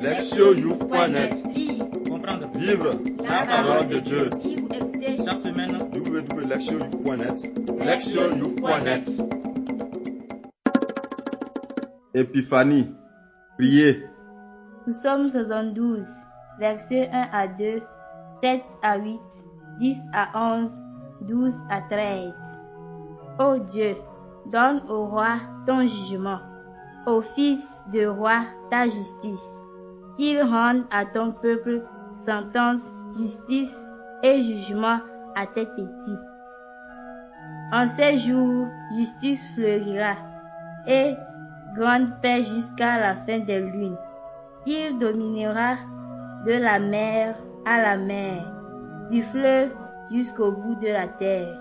Lectionyouth.net Comprendre. Vivre la parole de Dieu. Chaque semaine, www.lectionyouth.net Lectionyouth.net Épiphanie. Priez. Nous sommes 72, versets 1 à 2, 7 à 8, 10 à 11, 12 à 13. Ô Dieu, donne au roi ton jugement, au fils de roi ta justice, qu'il rende à ton peuple sentence, justice et jugement à tes petits. En ces jours, justice fleurira et grande paix jusqu'à la fin des lunes. Il dominera de la mer à la mer, du fleuve jusqu'au bout de la terre.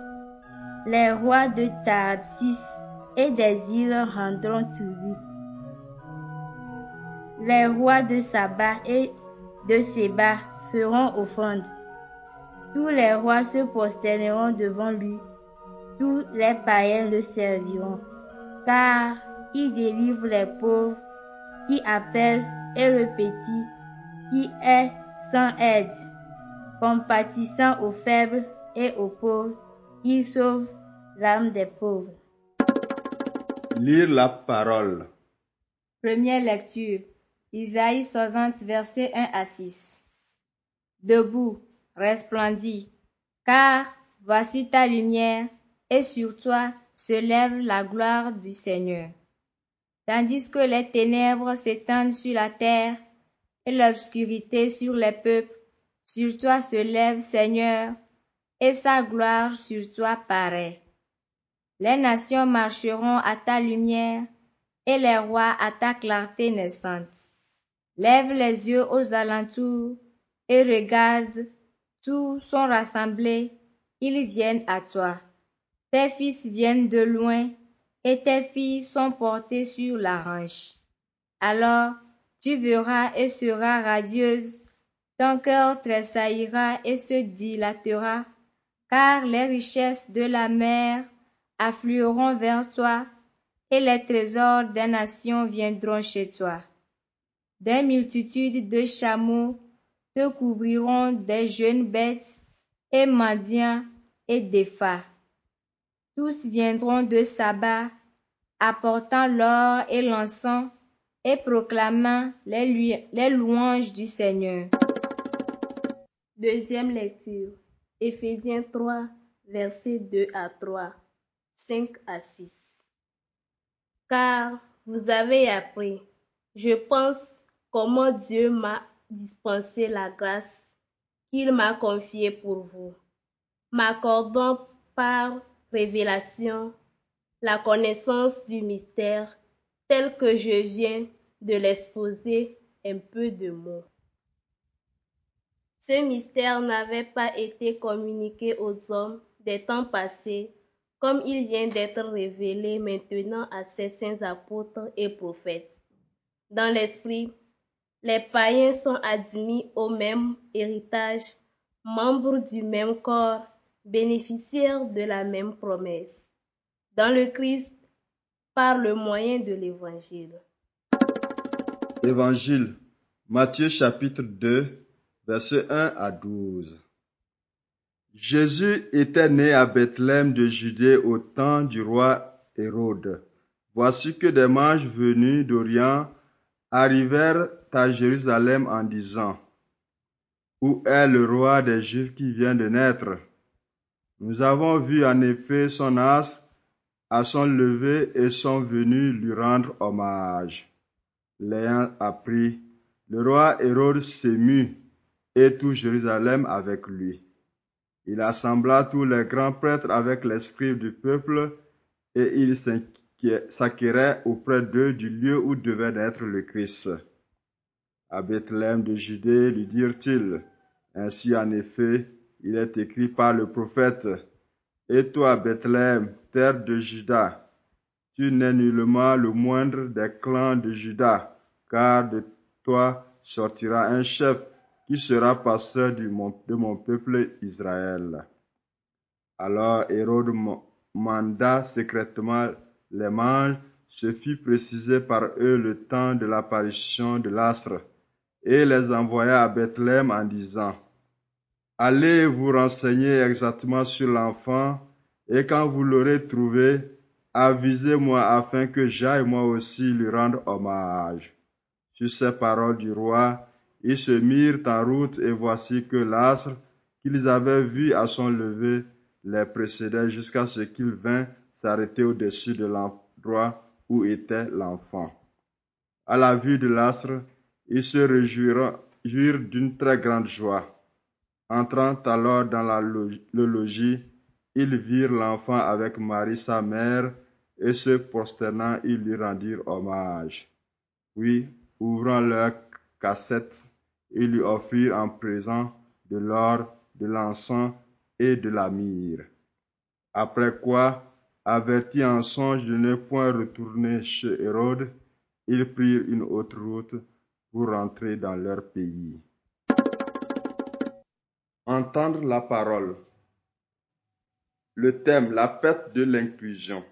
Les rois de Tarsis et des îles rendront tribut. Les rois de Saba et de Séba feront offrande. Tous les rois se prosterneront devant lui. Tous les païens le serviront. Car il délivre les pauvres, qui appelle et le petit, qui est sans aide, compatissant aux faibles et aux pauvres, il sauve l'âme des pauvres. Lire la parole. Première lecture. Isaïe 60, versets 1 à 6. Debout, resplendis, car voici ta lumière, et sur toi se lève la gloire du Seigneur. Tandis que les ténèbres s'étendent sur la terre et l'obscurité sur les peuples, sur toi se lève Seigneur, et sa gloire sur toi paraît. Les nations marcheront à ta lumière, et les rois à ta clarté naissante. Lève les yeux aux alentours et regarde, tous sont rassemblés, ils viennent à toi. Tes fils viennent de loin, et tes filles sont portées sur la hanche. Alors tu verras et seras radieuse, ton cœur tressaillira et se dilatera, car les richesses de la mer afflueront vers toi, et les trésors des nations viendront chez toi. Des multitudes de chameaux te couvriront des jeunes bêtes, et mendiants et d'épha. Tous viendront de Saba, apportant l'or et l'encens, et proclamant les, les louanges du Seigneur. Deuxième lecture. Éphésiens 3, versets 2 à 3, 5 à 6. Car vous avez appris, je pense, comment Dieu m'a dispensé la grâce qu'il m'a confiée pour vous, m'accordant par révélation la connaissance du mystère tel que je viens de l'exposer un peu de mots. Ce mystère n'avait pas été communiqué aux hommes des temps passés, comme il vient d'être révélé maintenant à ses saints apôtres et prophètes. Dans l'esprit, les païens sont admis au même héritage, membres du même corps, bénéficiaires de la même promesse. Dans le Christ, par le moyen de l'Évangile. Évangile. Matthieu chapitre 2, versets 1 à 12. Jésus était né à Bethléem de Judée au temps du roi Hérode. Voici que des mages venus d'Orient arrivèrent à Jérusalem en disant, Où est le roi des Juifs qui vient de naître? Nous avons vu en effet son astre à son lever et sont venus lui rendre hommage. L'ayant appris, le roi Hérode s'émut et tout Jérusalem avec lui. Il assembla tous les grands prêtres avec les du peuple et il s'acquérait auprès d'eux du lieu où devait naître le Christ. À Bethléem de Judée, lui dirent-ils, ainsi en effet, il est écrit par le prophète, Et toi, Bethléem, terre de Juda, tu n'es nullement le moindre des clans de Juda, car de toi sortira un chef qui sera pasteur du de mon peuple Israël. Alors Hérode manda secrètement les mages, se fit préciser par eux le temps de l'apparition de l'astre, et les envoya à Bethléem en disant, Allez vous renseigner exactement sur l'enfant, et quand vous l'aurez trouvé, avisez-moi afin que j'aille moi aussi lui rendre hommage. Sur ces paroles du roi, ils se mirent en route et voici que l'astre qu'ils avaient vu à son lever les précédait jusqu'à ce qu'il vint s'arrêter au-dessus de l'endroit où était l'enfant. À la vue de l'astre, ils se réjouirent d'une très grande joie. Entrant alors dans le logis, ils virent l'enfant avec Marie sa mère, et se prosternant, ils lui rendirent hommage. Puis, ouvrant leur cassette, ils lui offrirent en présent de l'or, de l'encens et de la myrrhe. Après quoi, avertis en songe de ne point retourner chez Hérode, ils prirent une autre route pour rentrer dans leur pays. Entendre la parole. Le thème, la fête de l'inclusion.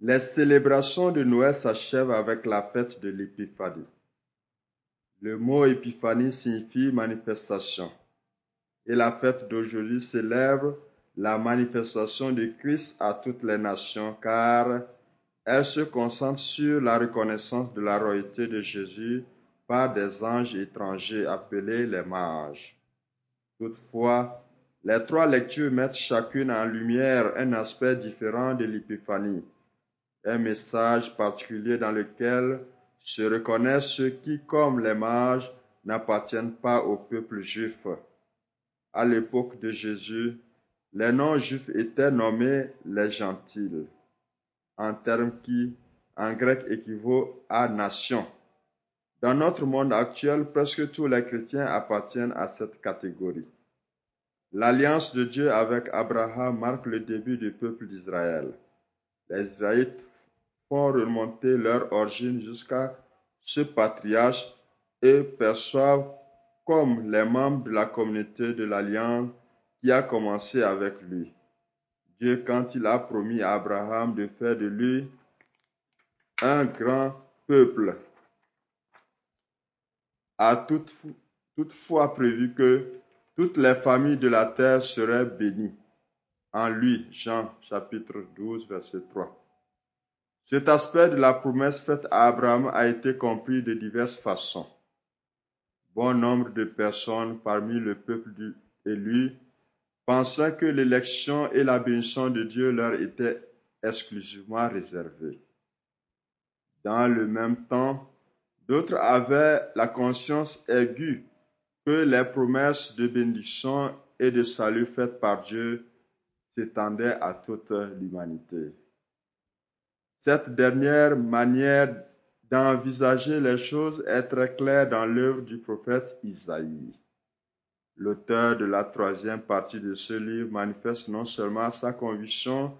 Les célébrations de Noël s'achèvent avec la fête de l'Épiphanie. Le mot Épiphanie signifie manifestation. Et la fête d'aujourd'hui célèbre la manifestation de Christ à toutes les nations car elle se concentre sur la reconnaissance de la royauté de Jésus par des anges étrangers appelés les mages. Toutefois, les trois lectures mettent chacune en lumière un aspect différent de l'épiphanie, un message particulier dans lequel se reconnaissent ceux qui, comme les mages, n'appartiennent pas au peuple juif. À l'époque de Jésus, les non-juifs étaient nommés les gentils, un terme qui, en grec, équivaut à nation. Dans notre monde actuel, presque tous les chrétiens appartiennent à cette catégorie. L'alliance de Dieu avec Abraham marque le début du peuple d'Israël. Les Israélites font remonter leur origine jusqu'à ce patriarche et perçoivent comme les membres de la communauté de l'alliance qui a commencé avec lui. Dieu, quand il a promis à Abraham de faire de lui un grand peuple, a toutefois prévu que toutes les familles de la terre seraient bénies. En lui, Jean chapitre 12, verset 3. Cet aspect de la promesse faite à Abraham a été compris de diverses façons. Bon nombre de personnes parmi le peuple élu pensant que l'élection et la bénédiction de Dieu leur étaient exclusivement réservées. Dans le même temps, d'autres avaient la conscience aiguë que les promesses de bénédiction et de salut faites par Dieu s'étendaient à toute l'humanité. Cette dernière manière d'envisager les choses est très claire dans l'œuvre du prophète Isaïe. L'auteur de la troisième partie de ce livre manifeste non seulement sa conviction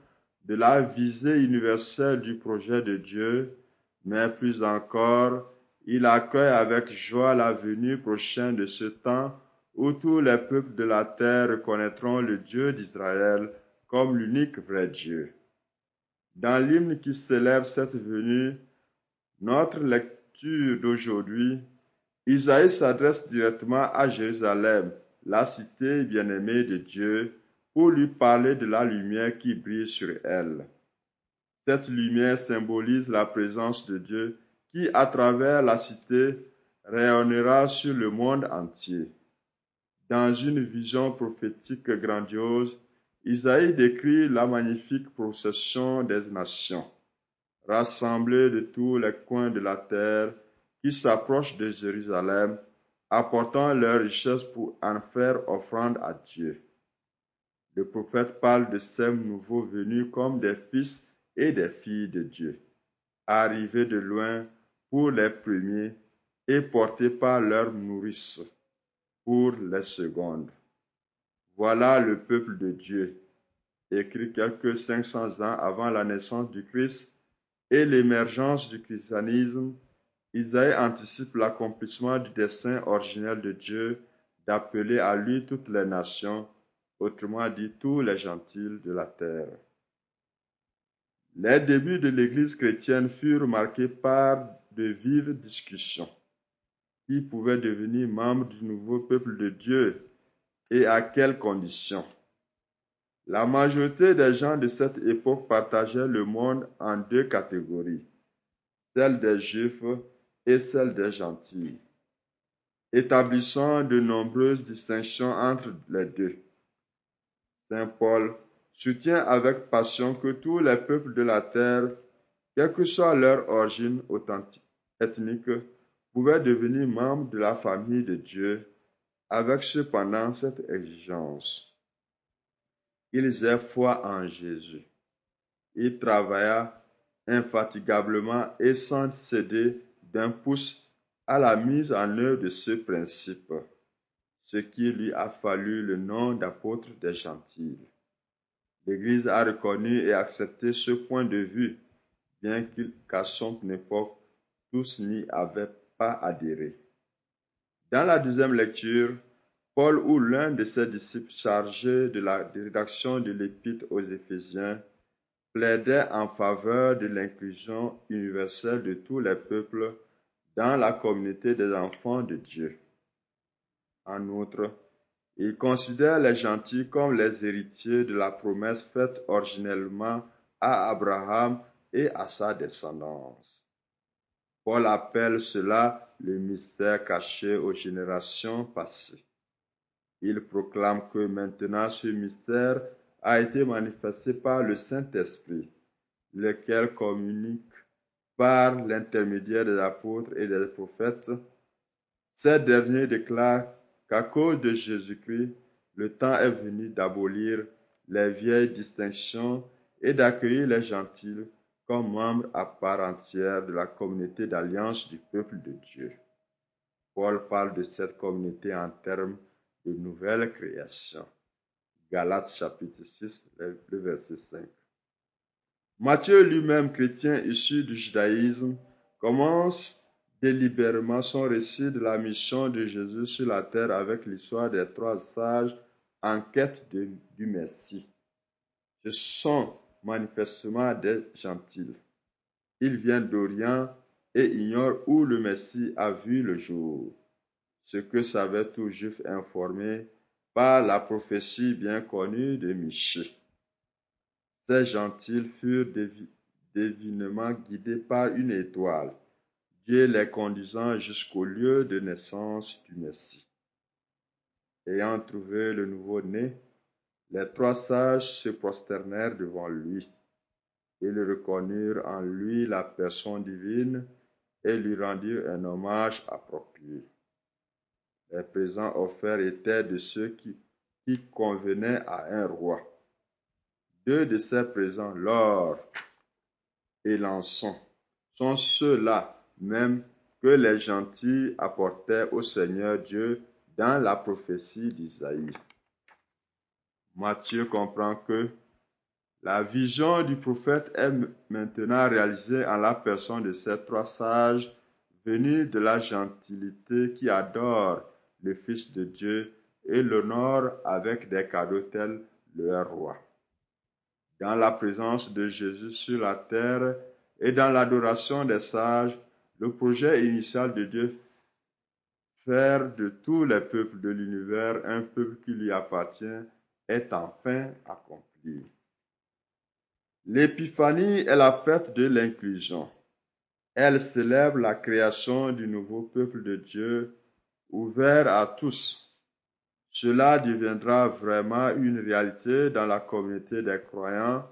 de la visée universelle du projet de Dieu, mais plus encore, il accueille avec joie la venue prochaine de ce temps où tous les peuples de la terre reconnaîtront le Dieu d'Israël comme l'unique vrai Dieu. Dans l'hymne qui célèbre cette venue, notre lecture d'aujourd'hui, Isaïe s'adresse directement à Jérusalem la cité bien-aimée de Dieu, pour lui parler de la lumière qui brille sur elle. Cette lumière symbolise la présence de Dieu qui, à travers la cité, rayonnera sur le monde entier. Dans une vision prophétique grandiose, Isaïe décrit la magnifique procession des nations, rassemblées de tous les coins de la terre, qui s'approchent de Jérusalem apportant leurs richesses pour en faire offrande à Dieu. Le prophète parle de ces nouveaux venus comme des fils et des filles de Dieu, arrivés de loin pour les premiers et portés par leur nourrice pour les secondes. Voilà le peuple de Dieu, écrit quelques 500 ans avant la naissance du Christ et l'émergence du christianisme Isaïe anticipe l'accomplissement du dessein originel de Dieu d'appeler à lui toutes les nations, autrement dit tous les gentils de la terre. Les débuts de l'Église chrétienne furent marqués par de vives discussions. qui pouvaient devenir membres du nouveau peuple de Dieu et à quelles conditions? La majorité des gens de cette époque partageaient le monde en deux catégories, celle des Juifs et celle des gentils, établissant de nombreuses distinctions entre les deux. Saint Paul soutient avec passion que tous les peuples de la terre, quelle que soit leur origine authentique, ethnique, pouvaient devenir membres de la famille de Dieu, avec cependant cette exigence. Ils aient foi en Jésus. Il travailla infatigablement et sans céder d'un pouce à la mise en œuvre de ce principe, ce qui lui a fallu le nom d'apôtre des gentils. L'Église a reconnu et accepté ce point de vue, bien qu'à son époque, tous n'y avaient pas adhéré. Dans la deuxième lecture, Paul ou l'un de ses disciples chargés de la rédaction de l'épître aux Éphésiens plaidait en faveur de l'inclusion universelle de tous les peuples dans la communauté des enfants de Dieu. En outre, il considère les gentils comme les héritiers de la promesse faite originellement à Abraham et à sa descendance. Paul appelle cela le mystère caché aux générations passées. Il proclame que maintenant ce mystère a été manifesté par le Saint-Esprit, lequel communique par l'intermédiaire des apôtres et des prophètes. Ces derniers déclarent qu'à cause de Jésus-Christ, le temps est venu d'abolir les vieilles distinctions et d'accueillir les gentils comme membres à part entière de la communauté d'alliance du peuple de Dieu. Paul parle de cette communauté en termes de nouvelle création. Galates chapitre 6, le verset 5. Matthieu lui-même, chrétien issu du judaïsme, commence délibérément son récit de la mission de Jésus sur la terre avec l'histoire des trois sages en quête du Messie. Ce sont manifestement des gentils. Ils viennent d'Orient et ignorent où le Messie a vu le jour, ce que savait tout juif informé par la prophétie bien connue de Michée. Ces gentils furent divinement guidés par une étoile Dieu les conduisant jusqu'au lieu de naissance du Messie. Ayant trouvé le nouveau-né, les trois sages se prosternèrent devant lui. Ils reconnurent en lui la personne divine et lui rendirent un hommage approprié. Les présents offerts étaient de ceux qui, convenaient à un roi. Deux de ces présents, l'or et l'encens, sont ceux-là même que les gentils apportaient au Seigneur Dieu dans la prophétie d'Isaïe. Matthieu comprend que la vision du prophète est maintenant réalisée en la personne de ces trois sages venus de la gentilité qui adorent le Fils de Dieu et l'honore avec des cadeaux tels leur roi. Dans la présence de Jésus sur la terre et dans l'adoration des sages, le projet initial de Dieu, faire de tous les peuples de l'univers un peuple qui lui appartient, est enfin accompli. L'épiphanie est la fête de l'inclusion. Elle célèbre la création du nouveau peuple de Dieu ouvert à tous. Cela deviendra vraiment une réalité dans la communauté des croyants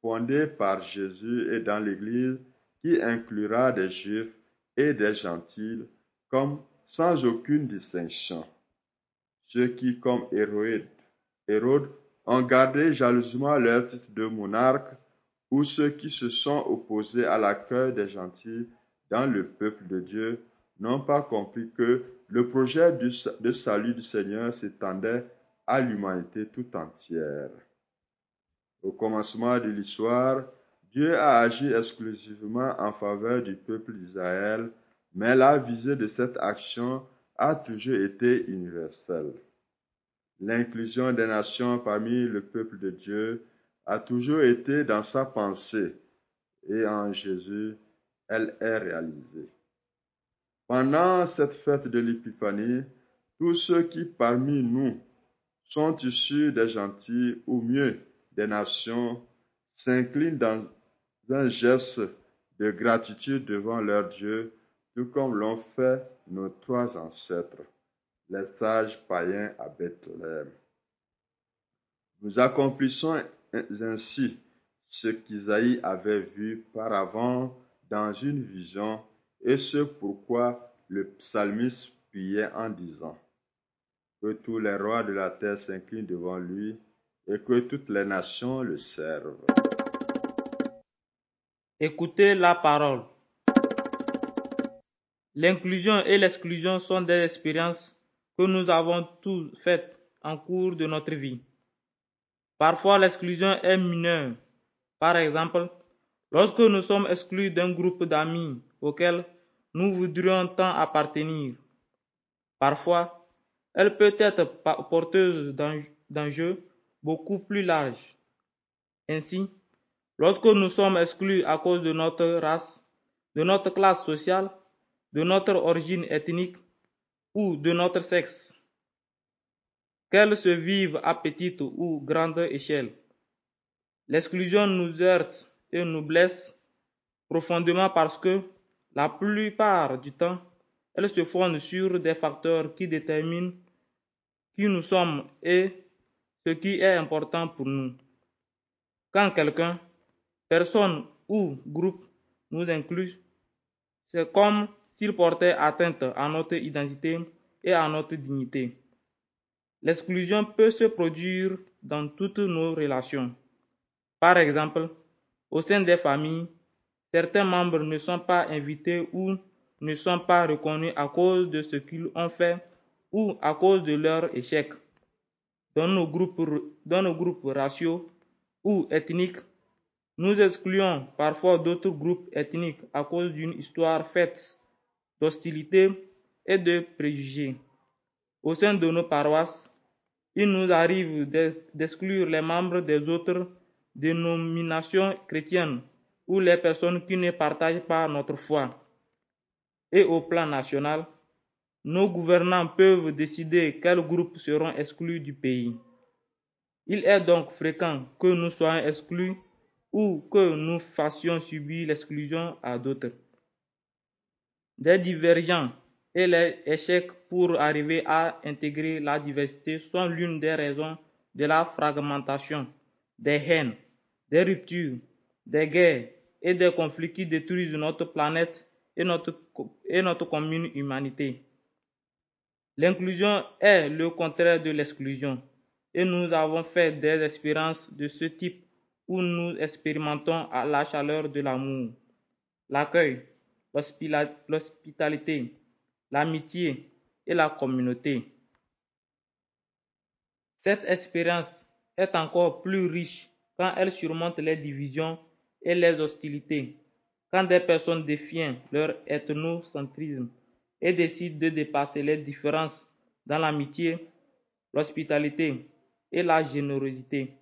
fondée par Jésus et dans l'Église qui inclura des Juifs, et des gentils, comme sans aucune distinction. Ceux qui, comme Hérode, Hérode ont gardé jalousement leur titre de monarque, ou ceux qui se sont opposés à l'accueil des gentils dans le peuple de Dieu, n'ont pas compris que le projet de salut du Seigneur s'étendait à l'humanité tout entière. Au commencement de l'histoire, Dieu a agi exclusivement en faveur du peuple d'Israël, mais la visée de cette action a toujours été universelle. L'inclusion des nations parmi le peuple de Dieu a toujours été dans sa pensée et en Jésus, elle est réalisée. Pendant cette fête de l'Épiphanie, tous ceux qui parmi nous sont issus des gentils, ou mieux des nations, s'inclinent dans un geste de gratitude devant leur Dieu, tout comme l'ont fait nos trois ancêtres, les sages païens à Bethléem. Nous accomplissons ainsi ce qu'Isaïe avait vu par avant dans une vision et ce pourquoi le psalmiste priait en disant que tous les rois de la terre s'inclinent devant lui et que toutes les nations le servent. Écoutez la parole. L'inclusion et l'exclusion sont des expériences que nous avons tous faites en cours de notre vie. Parfois, l'exclusion est mineure. Par exemple, lorsque nous sommes exclus d'un groupe d'amis auquel nous voudrions tant appartenir. Parfois, elle peut être porteuse d'enjeux beaucoup plus larges. Ainsi, lorsque nous sommes exclus à cause de notre race, de notre classe sociale, de notre origine ethnique ou de notre sexe, qu'elle se vive à petite ou grande échelle. L'exclusion nous heurte et nous blesse profondément parce que, la plupart du temps, elle se fonde sur des facteurs qui déterminent qui nous sommes et ce qui est important pour nous. Quand quelqu'un, personne ou groupe nous inclut, c'est comme s'il portait atteinte à notre identité et à notre dignité. L'exclusion peut se produire dans toutes nos relations. Par exemple, au sein des familles, certains membres ne sont pas invités ou ne sont pas reconnus à cause de ce qu'ils ont fait ou à cause de leur échec. Dans nos groupes, raciaux ou ethniques, nous excluons parfois d'autres groupes ethniques à cause d'une histoire faite d'hostilité et de préjugés. Au sein de nos paroisses, il nous arrive d'exclure les membres des autres dénominations chrétiennes ou les personnes qui ne partagent pas notre foi. Et au plan national, nos gouvernants peuvent décider quels groupes seront exclus du pays. Il est donc fréquent que nous soyons exclus ou que nous fassions subir l'exclusion à d'autres. Des divergents et les échecs pour arriver à intégrer la diversité sont l'une des raisons de la fragmentation, des haines, des ruptures, des guerres et des conflits qui détruisent notre planète et notre, commune humanité. L'inclusion est le contraire de l'exclusion et nous avons fait des expériences de ce type où nous expérimentons la chaleur de l'amour, l'accueil, l'hospitalité, l'amitié et la communauté. Cette expérience est encore plus riche quand elle surmonte les divisions et les hostilités, quand des personnes défient leur ethnocentrisme et décident de dépasser les différences dans l'amitié, l'hospitalité et la générosité.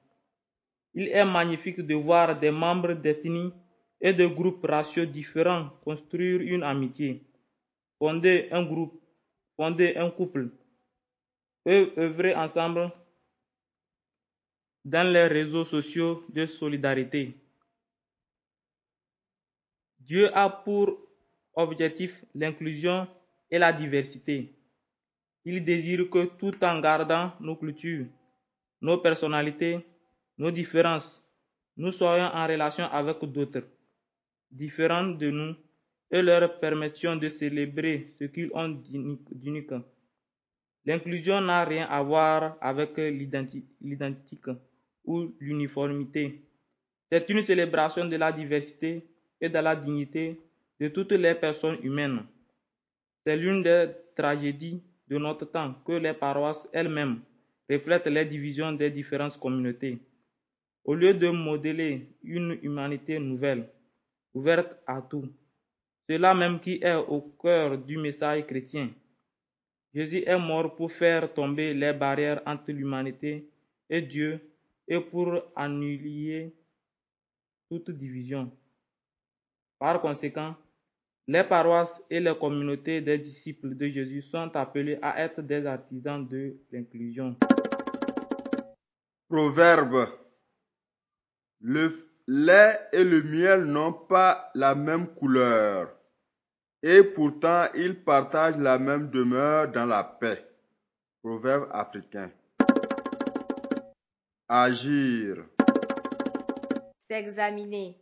Il est magnifique de voir des membres d'ethnies et de groupes raciaux différents construire une amitié, fonder un groupe, fonder un couple, œuvrer ensemble dans les réseaux sociaux de solidarité. Dieu a pour objectif l'inclusion et la diversité. Il désire que tout en gardant nos cultures, nos personnalités, nos différences, nous soyons en relation avec d'autres, différents de nous, et leur permettions de célébrer ce qu'ils ont d'unique. L'inclusion n'a rien à voir avec l'identique ou l'uniformité. C'est une célébration de la diversité et de la dignité de toutes les personnes humaines. C'est l'une des tragédies de notre temps que les paroisses elles-mêmes reflètent les divisions des différentes communautés. Au lieu de modeler une humanité nouvelle, ouverte à tout, cela même qui est au cœur du message chrétien. Jésus est mort pour faire tomber les barrières entre l'humanité et Dieu et pour annuler toute division. Par conséquent, Les paroisses et les communautés des disciples de Jésus sont appelées à être des artisans de l'inclusion. Proverbe. Le lait et le miel n'ont pas la même couleur, et pourtant ils partagent la même demeure dans la paix. Proverbe africain. Agir. S'examiner.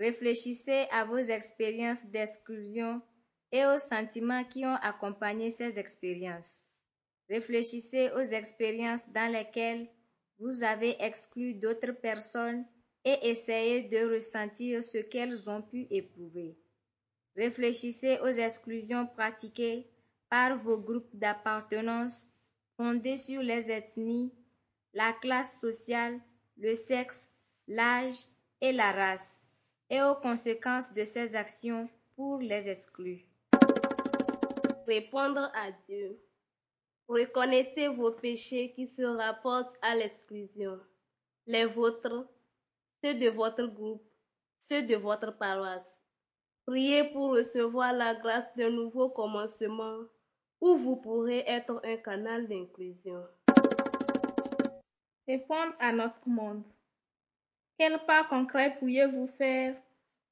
Réfléchissez à vos expériences d'exclusion et aux sentiments qui ont accompagné ces expériences. Réfléchissez aux expériences dans lesquelles vous avez exclu d'autres personnes et essayez de ressentir ce qu'elles ont pu éprouver. Réfléchissez aux exclusions pratiquées par vos groupes d'appartenance fondés sur les ethnies, la classe sociale, le sexe, l'âge et la race, et aux conséquences de ces actions pour les exclus. Répondre à Dieu. Reconnaissez vos péchés qui se rapportent à l'exclusion, les vôtres, ceux de votre groupe, ceux de votre paroisse. Priez pour recevoir la grâce d'un nouveau commencement où vous pourrez être un canal d'inclusion. Répondre à notre monde. Quel pas concret pourriez-vous faire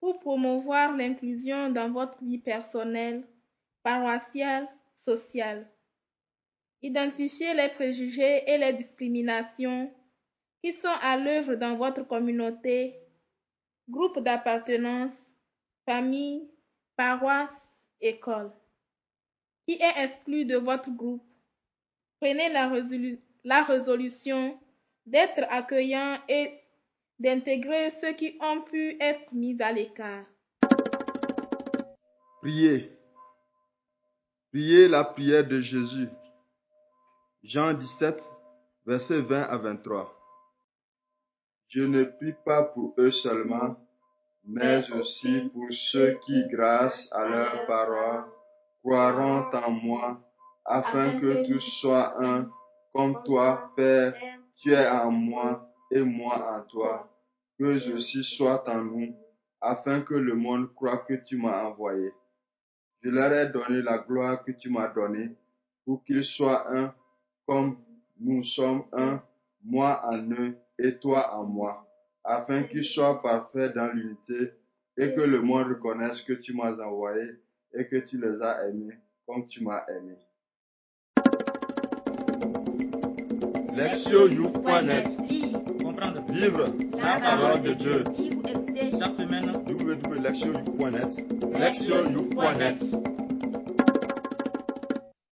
pour promouvoir l'inclusion dans votre vie personnelle, paroissiale, sociale? Identifiez les préjugés et les discriminations qui sont à l'œuvre dans votre communauté, groupe d'appartenance, famille, paroisse, école. Qui est exclu de votre groupe? Prenez la, résolution d'être accueillant et d'intégrer ceux qui ont pu être mis à l'écart. Priez. Priez la prière de Jésus. Jean 17, versets 20 à 23. Je ne prie pas pour eux seulement, mais aussi pour ceux qui, grâce à leur parole, croiront en moi, afin que tous soient un, comme toi, Père, tu es en moi et moi en toi, que je aussi sois en nous, afin que le monde croit que tu m'as envoyé. Je leur ai donné la gloire que tu m'as donnée, pour qu'ils soient un, comme nous sommes un, moi en eux et toi en moi, afin qu'ils soient parfaits dans l'unité et que le monde reconnaisse que tu m'as envoyé et que tu les as aimés comme tu m'as aimé. Vivre la parole de Dieu. Chaque semaine. www.lectionyouth.net. Lectionyouth.net.